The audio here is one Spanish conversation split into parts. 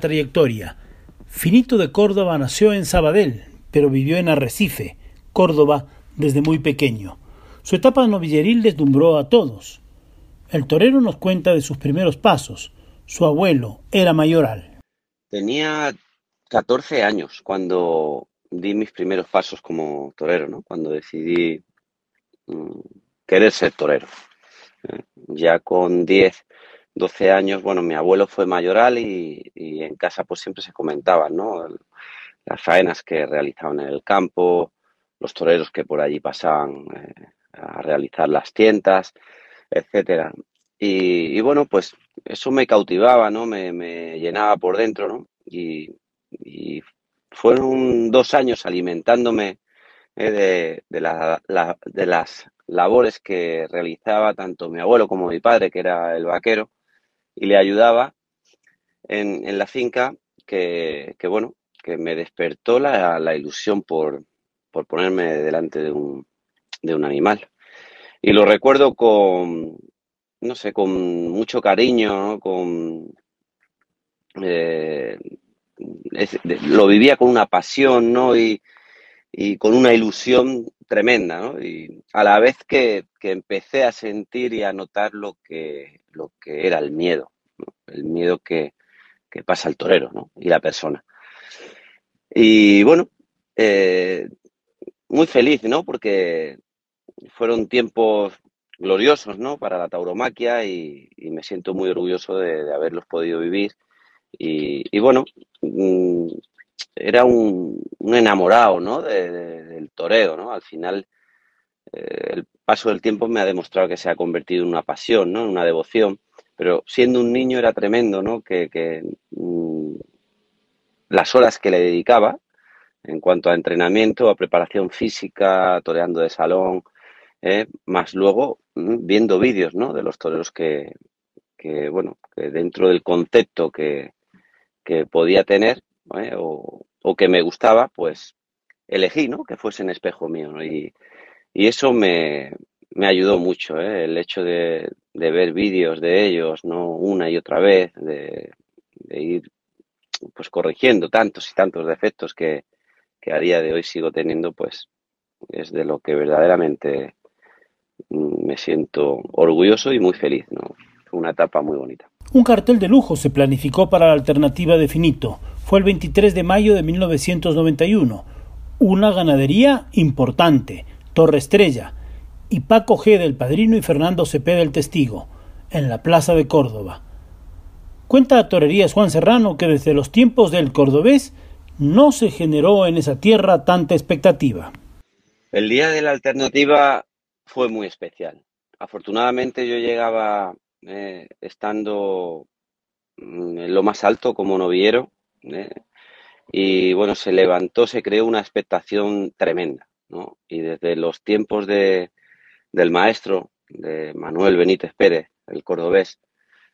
Trayectoria. Finito de Córdoba nació en Sabadell, pero vivió en Arrecife, Córdoba, desde muy pequeño. Su etapa novilleril deslumbró a todos. El torero nos cuenta de sus primeros pasos. Su abuelo era mayoral. Tenía 14 años cuando di mis primeros pasos como torero, ¿no? cuando decidí mm, querer ser torero. Eh, ya con 10 12 años, bueno, mi abuelo fue mayoral y, en casa pues siempre se comentaban, ¿no? Las faenas que realizaban en el campo, los toreros que por allí pasaban eh, a realizar las tientas, etcétera. Y, bueno, pues eso me cautivaba, ¿no? Me, llenaba por dentro, ¿no? Y, fueron dos años alimentándome eh, de, de las labores que realizaba tanto mi abuelo como mi padre, que era el vaquero, y le ayudaba en, en la finca que, que, bueno, que me despertó la, la ilusión por, por, ponerme delante de un, de un animal. Y lo recuerdo con, no sé, con mucho cariño, con, eh, lo vivía con una pasión, ¿no? Y, y con una ilusión tremenda, ¿no? Y a la vez que, que empecé a sentir y a notar lo que, lo que era el miedo, el miedo que, pasa el torero ¿no? y la persona. Y bueno, eh, muy feliz, ¿no? Porque fueron tiempos gloriosos, ¿no? Para la tauromaquia y, me siento muy orgulloso de, haberlos podido vivir. Y, bueno, mm, era un, enamorado, ¿no? del torero, ¿no? Al final, eh, el paso del tiempo me ha demostrado que se ha convertido en una pasión, ¿no? En una devoción. Pero siendo un niño era tremendo, ¿no? Que, mm, las horas que le dedicaba en cuanto a entrenamiento, a preparación física, toreando de salón, ¿eh? más luego mm, viendo vídeos, ¿no? De los toreros que, que bueno, que dentro del concepto que, que podía tener ¿eh? o, que me gustaba, pues elegí, ¿no? Que fuese en espejo mío, ¿no? Y, eso me, ayudó mucho, ¿eh? el hecho de, ver vídeos de ellos, no una y otra vez, de, ir pues corrigiendo tantos y tantos defectos que, a día de hoy sigo teniendo, pues es de lo que verdaderamente mm, me siento orgulloso y muy feliz, ¿no? Fue una etapa muy bonita. Un cartel de lujo se planificó para la alternativa de Finito. Fue el 23 de mayo de 1991. Una ganadería importante, Torre Estrella, y Paco G. del Padrino y Fernando Cepeda del Testigo, en la Plaza de Córdoba. Cuenta a Torerías Juan Serrano que desde los tiempos del cordobés no se generó en esa tierra tanta expectativa. El día de la alternativa fue muy especial. Afortunadamente yo llegaba eh, estando mm, en lo más alto como noviero eh, y bueno, se levantó, se creó una expectación tremenda. ¿no? Y desde los tiempos de, del maestro, de Manuel Benítez Pérez, el cordobés,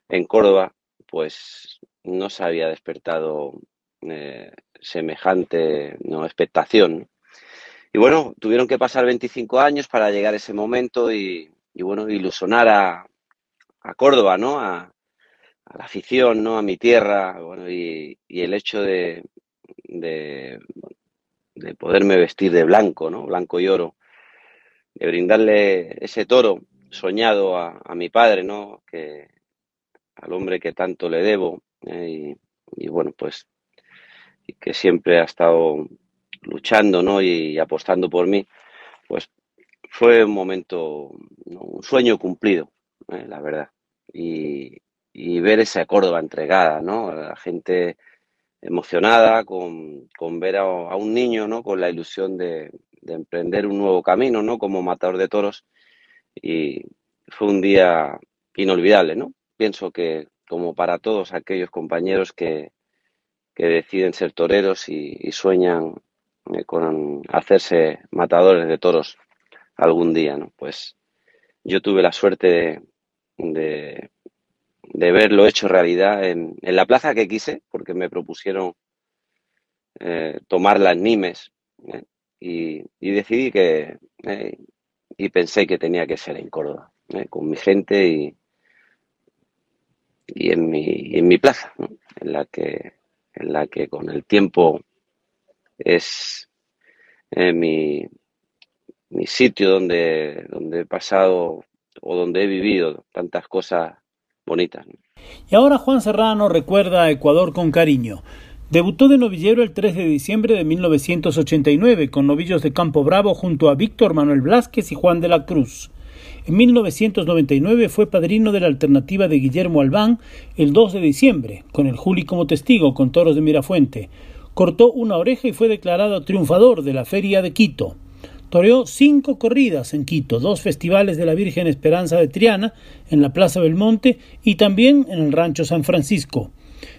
en Córdoba, pues no se había despertado eh, semejante ¿no? expectación. Y bueno, tuvieron que pasar 25 años para llegar a ese momento y, bueno, ilusionar a, a, Córdoba, ¿no? A, la afición, ¿no? A mi tierra, bueno, y, el hecho de, de, de, poderme vestir de blanco, ¿no? Blanco y oro, de brindarle ese toro soñado a, mi padre, ¿no? Que al hombre que tanto le debo ¿eh? y, bueno, pues y que siempre ha estado luchando, ¿no? Y, apostando por mí, pues fue un momento, un sueño cumplido. Eh, la verdad. Y, ver esa Córdoba entregada, ¿no? La gente emocionada con, ver a, un niño, ¿no? Con la ilusión de, emprender un nuevo camino, ¿no? Como matador de toros. Y fue un día inolvidable, ¿no? Pienso que como para todos aquellos compañeros que, deciden ser toreros y, sueñan eh, con hacerse matadores de toros algún día, ¿no? Pues yo tuve la suerte de, de, verlo hecho realidad en, la plaza que quise, porque me propusieron eh, tomar las Nimes ¿eh? y, decidí que, eh, y pensé que tenía que ser en Córdoba, con mi gente y, y en mi, en mi plaza, en, la que, en la que con el tiempo es mi, mi sitio donde, donde he pasado o donde he vivido tantas cosas bonitas. Y ahora Juan Serrano recuerda a Ecuador con cariño. Debutó de novillero el 3 de diciembre de 1989 con novillos de Campo Bravo junto a Víctor Manuel Blázquez y Juan de la Cruz. En 1999 fue padrino de la alternativa de Guillermo Albán el 2 de diciembre, con el Juli como testigo con toros de Mirafuente. Cortó una oreja y fue declarado triunfador de la Feria de Quito. Toreó cinco corridas en Quito, dos festivales de la Virgen Esperanza de Triana en la Plaza Belmonte y también en el Rancho San Francisco.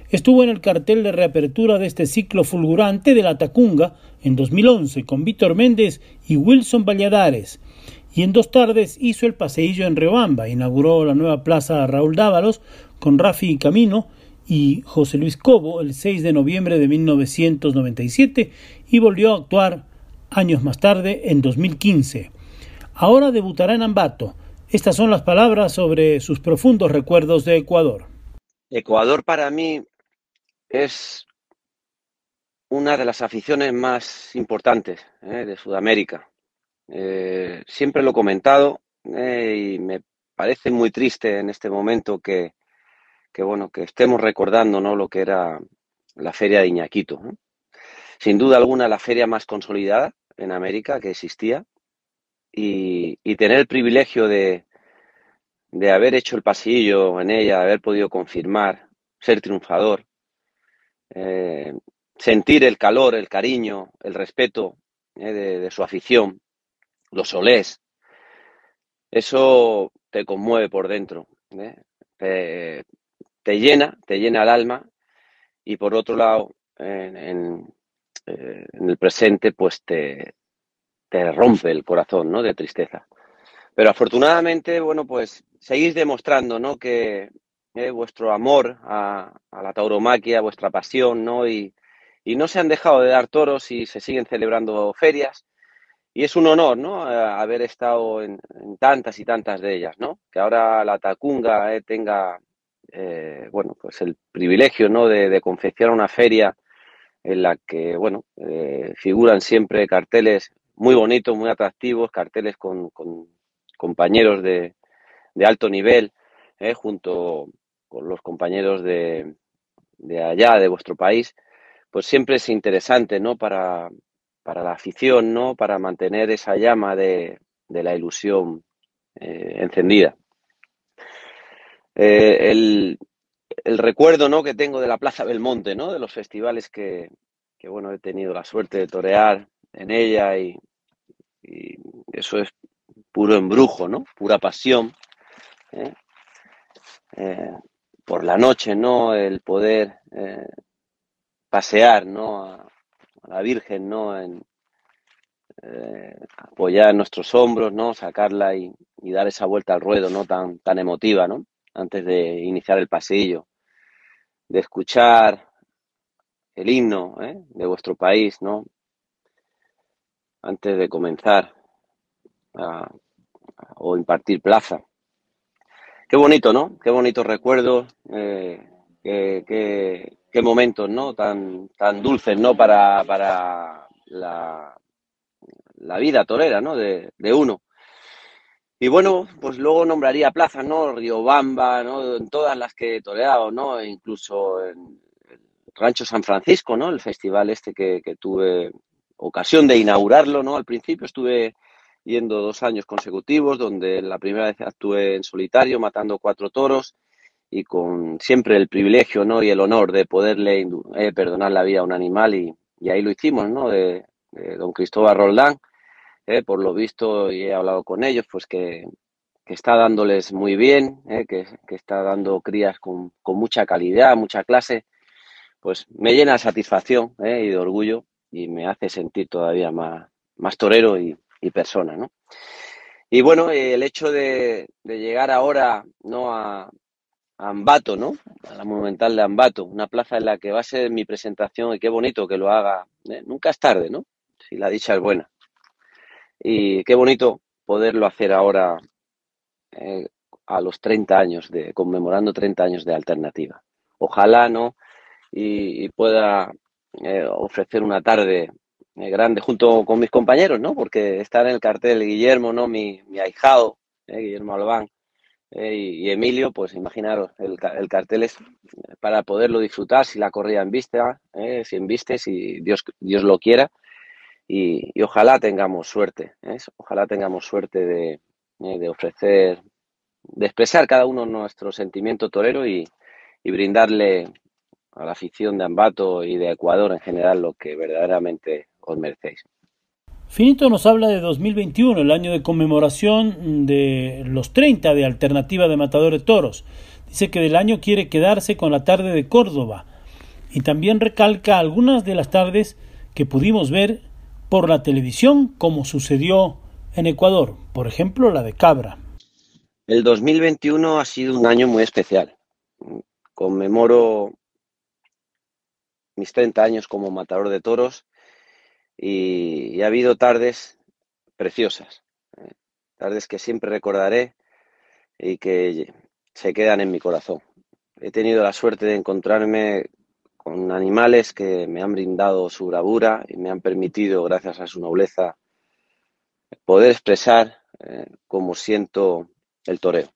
Estuvo en el cartel de reapertura de este ciclo fulgurante de la Tacunga en 2011 con Víctor Méndez y Wilson Valladares. Y en dos tardes hizo el paseillo en Riobamba, inauguró la nueva plaza Raúl Dávalos con Rafi Camino y José Luis Cobo el 6 de noviembre de 1997 y volvió a actuar años más tarde, en 2015. Ahora debutará en Ambato. Estas son las palabras sobre sus profundos recuerdos de Ecuador. Ecuador para mí es una de las aficiones más importantes eh, de Sudamérica. Eh, siempre lo he comentado eh, y me parece muy triste en este momento que, bueno que estemos recordando ¿no? lo que era la feria de Iñaquito. Sin duda alguna la feria más consolidada en América que existía y, tener el privilegio de, de, haber hecho el pasillo en ella, de haber podido confirmar, ser triunfador, eh, sentir el calor, el cariño, el respeto eh, de, su afición, los solés, eso te conmueve por dentro, ¿eh? te, llena, te llena el alma y por otro lado, en, eh, en el presente, pues te, te rompe el corazón, ¿no? De tristeza. Pero afortunadamente, bueno, pues seguís demostrando, ¿no? Que eh, vuestro amor a, la tauromaquia, vuestra pasión, ¿no? Y, no se han dejado de dar toros y se siguen celebrando ferias. Y es un honor, ¿no? haber estado en, tantas y tantas de ellas, ¿no? Que ahora la Tacunga eh, tenga, bueno, pues el privilegio, ¿no? De confeccionar una feria en la que, bueno, eh, figuran siempre carteles muy bonitos, muy atractivos, carteles con, compañeros de, alto nivel, eh, junto con los compañeros de, de, allá, de vuestro país, pues siempre es interesante, ¿no? Para, para la afición, ¿no? Para mantener esa llama de, la ilusión eh, encendida. el, el recuerdo ¿no? que tengo de la Plaza Belmonte, ¿no? de los festivales que, bueno, he tenido la suerte de torear en ella y, eso es puro embrujo, ¿no? pura pasión. ¿eh? Eh, por la noche, ¿no? El poder eh, pasear, ¿no? A, la Virgen, ¿no? En, apoyar nuestros hombros, ¿no? Sacarla y, y, dar esa vuelta al ruedo, ¿no? Tan, tan emotiva, ¿no? antes de iniciar el pasillo, de escuchar el himno ¿eh? de vuestro país, ¿no? Antes de comenzar a, o impartir plaza. Qué bonito, ¿no? Qué bonitos recuerdos, eh, qué, qué, momentos, ¿no? Tan, tan dulces, ¿no? Para, para la, la vida torera, ¿no? De, de uno. Y bueno, pues luego nombraría plazas, ¿no? Riobamba, ¿no? En todas las que he toreado, ¿no? E incluso en Rancho San Francisco, ¿no? El festival este que, tuve ocasión de inaugurarlo, ¿no? Al principio estuve yendo dos años consecutivos, donde la primera vez actué en solitario, matando cuatro toros y con siempre el privilegio ¿no? y el honor de poderle eh, perdonar la vida a un animal y, ahí lo hicimos, ¿no? De, don Cristóbal Roldán, eh, por lo visto y he hablado con ellos, pues que, está dándoles muy bien, eh, que, está dando crías con, mucha calidad, mucha clase, pues me llena de satisfacción y de orgullo y me hace sentir todavía más, torero y, persona, ¿no? Y bueno, el hecho de, llegar ahora ¿no? a, Ambato, ¿no? A la Monumental de Ambato, una plaza en la que va a ser mi presentación y qué bonito que lo haga. ¿eh? Nunca es tarde, ¿no? Si la dicha es buena. Y qué bonito poderlo hacer ahora eh, a los 30 años, de conmemorando 30 años de alternativa. Ojalá, ¿no? Y, pueda eh, ofrecer una tarde eh, grande junto con mis compañeros, ¿no? Porque estar en el cartel Guillermo, ¿no? Mi, mi ahijado, Guillermo Albán, eh, y, Emilio, pues imaginaros, el, el, cartel es para poderlo disfrutar si la corrida en vista, si en viste, si Dios, Dios lo quiera, y, ojalá tengamos suerte, ojalá tengamos suerte de, de, ofrecer, de expresar cada uno nuestro sentimiento torero y, brindarle a la afición de Ambato y de Ecuador en general lo que verdaderamente os merecéis. Finito nos habla de 2021, el año de conmemoración de los 30 de Alternativa de Matadores Toros. Dice que del año quiere quedarse con la tarde de Córdoba y también recalca algunas de las tardes que pudimos ver por la televisión como sucedió en Ecuador, por ejemplo la de Cabra. El 2021 ha sido un año muy especial. Conmemoro mis 30 años como matador de toros y, ha habido tardes preciosas, ¿eh? tardes que siempre recordaré y que se quedan en mi corazón. He tenido la suerte de encontrarme con animales que me han brindado su bravura y me han permitido, gracias a su nobleza, poder expresar eh, cómo siento el toreo.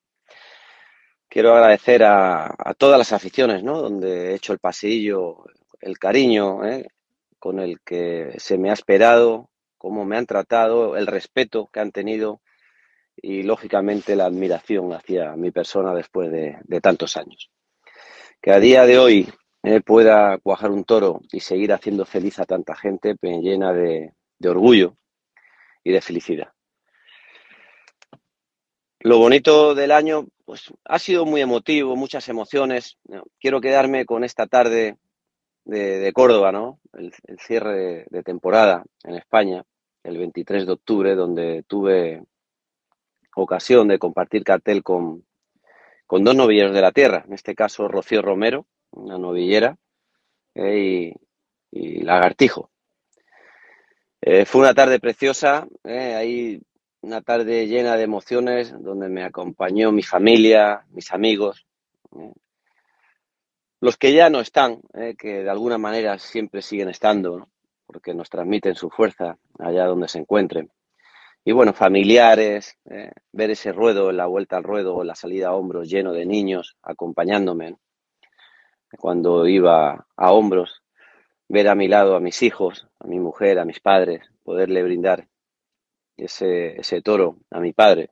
Quiero agradecer a, todas las aficiones, ¿no? Donde he hecho el pasillo, el cariño ¿eh? con el que se me ha esperado, cómo me han tratado, el respeto que han tenido y lógicamente la admiración hacia mi persona después de, tantos años. Que a día de hoy eh, pueda cuajar un toro y seguir haciendo feliz a tanta gente me llena de, de orgullo y de felicidad. Lo bonito del año, pues ha sido muy emotivo, muchas emociones. Quiero quedarme con esta tarde de, Córdoba, ¿no? El, cierre de, temporada en España, el 23 de octubre, donde tuve ocasión de compartir cartel con, con dos novilleros de la tierra, en este caso Rocío Romero, una novillera, eh, y, Lagartijo. Eh, fue una tarde preciosa, eh, ahí una tarde llena de emociones, donde me acompañó mi familia, mis amigos, los que ya no están, que de alguna manera siempre siguen estando, porque nos transmiten su fuerza allá donde se encuentren. Y bueno, familiares, ver ese ruedo, la vuelta al ruedo, la salida a hombros lleno de niños acompañándome. Cuando iba a hombros, ver a mi lado a mis hijos, a mi mujer, a mis padres, poderle brindar ese, ese toro a mi padre,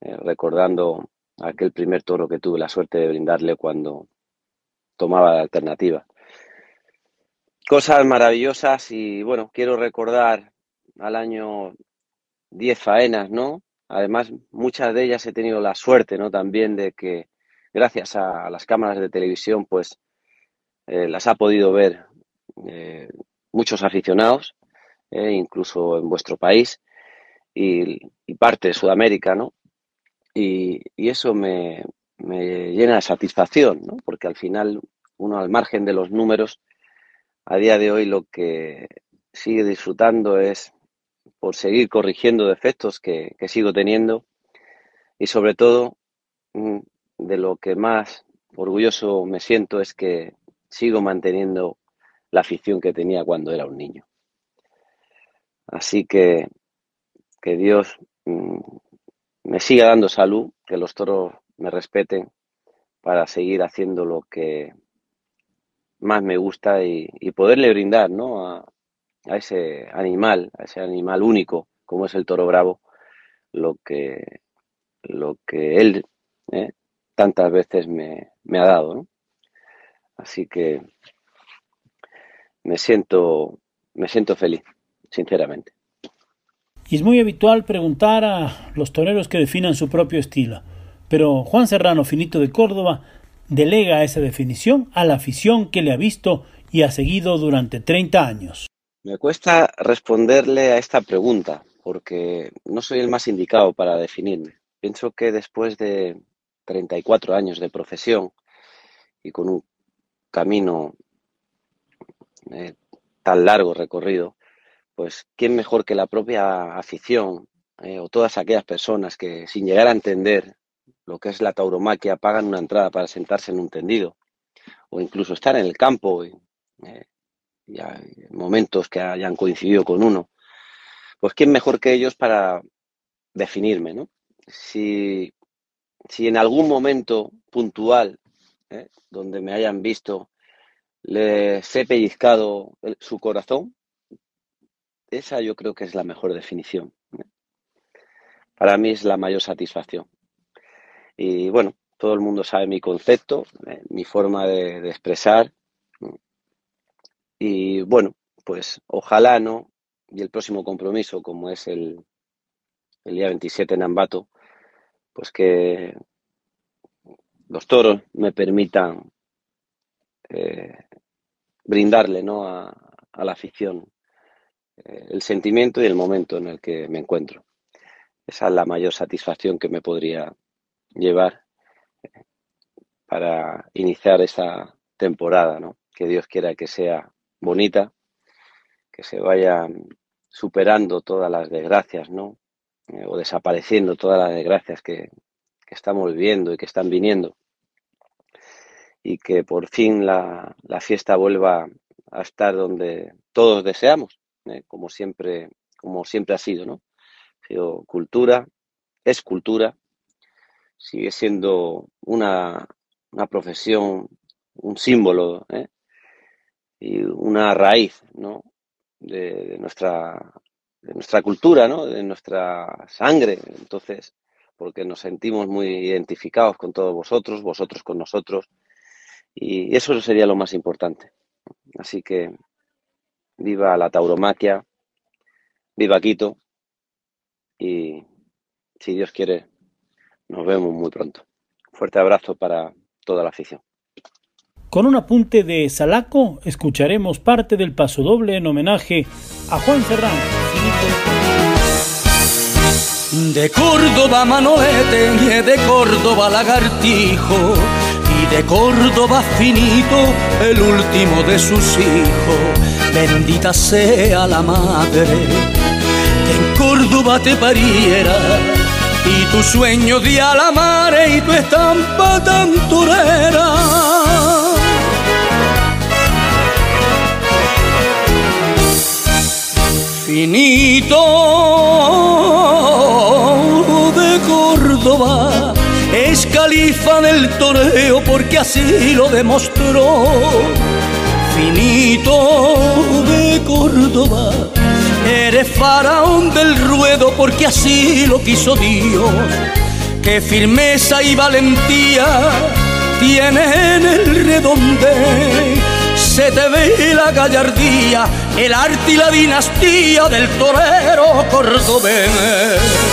eh, recordando aquel primer toro que tuve la suerte de brindarle cuando, tomaba la alternativa. Cosas maravillosas y bueno, quiero recordar al año 10 faenas, ¿no? Además, muchas de ellas he tenido la suerte, ¿no? También de que gracias a las cámaras de televisión, pues eh, las ha podido ver eh, muchos aficionados, eh, incluso en vuestro país y, parte de Sudamérica, ¿no? Y, eso me, me llena de satisfacción, ¿no? porque al final uno al margen de los números, a día de hoy lo que sigue disfrutando es por seguir corrigiendo defectos que, sigo teniendo y sobre todo mm, de lo que más orgulloso me siento es que sigo manteniendo la afición que tenía cuando era un niño. Así que que Dios mm, me siga dando salud, que los toros me respeten para seguir haciendo lo que más me gusta y, poderle brindar ¿no? a, ese animal, a ese animal único, como es el toro bravo, lo que, lo que él ¿eh? Tantas veces me, ha dado. Así que me siento, me siento feliz, sinceramente. Y es muy habitual preguntar a los toreros que definan su propio estilo. Pero Juan Serrano Finito de Córdoba delega esa definición a la afición que le ha visto y ha seguido durante 30 años. Me cuesta responderle a esta pregunta porque no soy el más indicado para definirme. Pienso que después de 34 años de profesión y con un camino eh, tan largo recorrido, pues quién mejor que la propia afición eh, o todas aquellas personas que sin llegar a entender lo que es la tauromaquia pagan una entrada para sentarse en un tendido o incluso estar en el campo y, eh, momentos que hayan coincidido con uno, pues quién mejor que ellos para definirme, ¿no? Si, si en algún momento puntual ¿eh? donde me hayan visto les he pellizcado su corazón, esa yo creo que es la mejor definición. ¿eh? Para mí es la mayor satisfacción. Y bueno, todo el mundo sabe mi concepto, ¿eh? mi forma de, expresar. Y bueno, pues ojalá no, y el próximo compromiso, como es el, el día 27 en Ambato, pues que los toros me permitan eh, brindarle ¿no? a, la afición eh, el sentimiento y el momento en el que me encuentro. Esa es la mayor satisfacción que me podría llevar eh, para iniciar esa temporada, ¿no? que Dios quiera que sea bonita, que se vayan superando todas las desgracias, ¿no? O desapareciendo todas las desgracias que, estamos viviendo y que están viniendo y que por fin la, fiesta vuelva a estar donde todos deseamos, ¿eh? como siempre, como siempre ha sido, ¿no? cultura, es cultura, sigue siendo una, una profesión, un símbolo ¿eh? y una raíz, ¿no? de, nuestra de nuestra cultura, ¿no? de nuestra sangre. Entonces, porque nos sentimos muy identificados con todos vosotros, vosotros con nosotros, y eso sería lo más importante. Así que viva la tauromaquia, viva Quito, y si Dios quiere, nos vemos muy pronto. Fuerte abrazo para toda la afición. Con un apunte de Salaco, escucharemos parte del paso doble en homenaje a Juan Serrano. De Córdoba Manolete de Córdoba Lagartijo y de Córdoba Finito el último de sus hijos. Bendita sea la madre que en Córdoba te pariera y tu sueño de a la mare y tu estampa tan torera. Finito es califa del toreo porque así lo demostró. Finito de Córdoba, eres faraón del ruedo porque así lo quiso Dios. Qué firmeza y valentía tienes en el redonde. Se te ve la gallardía, el arte y la dinastía del torero cordobés.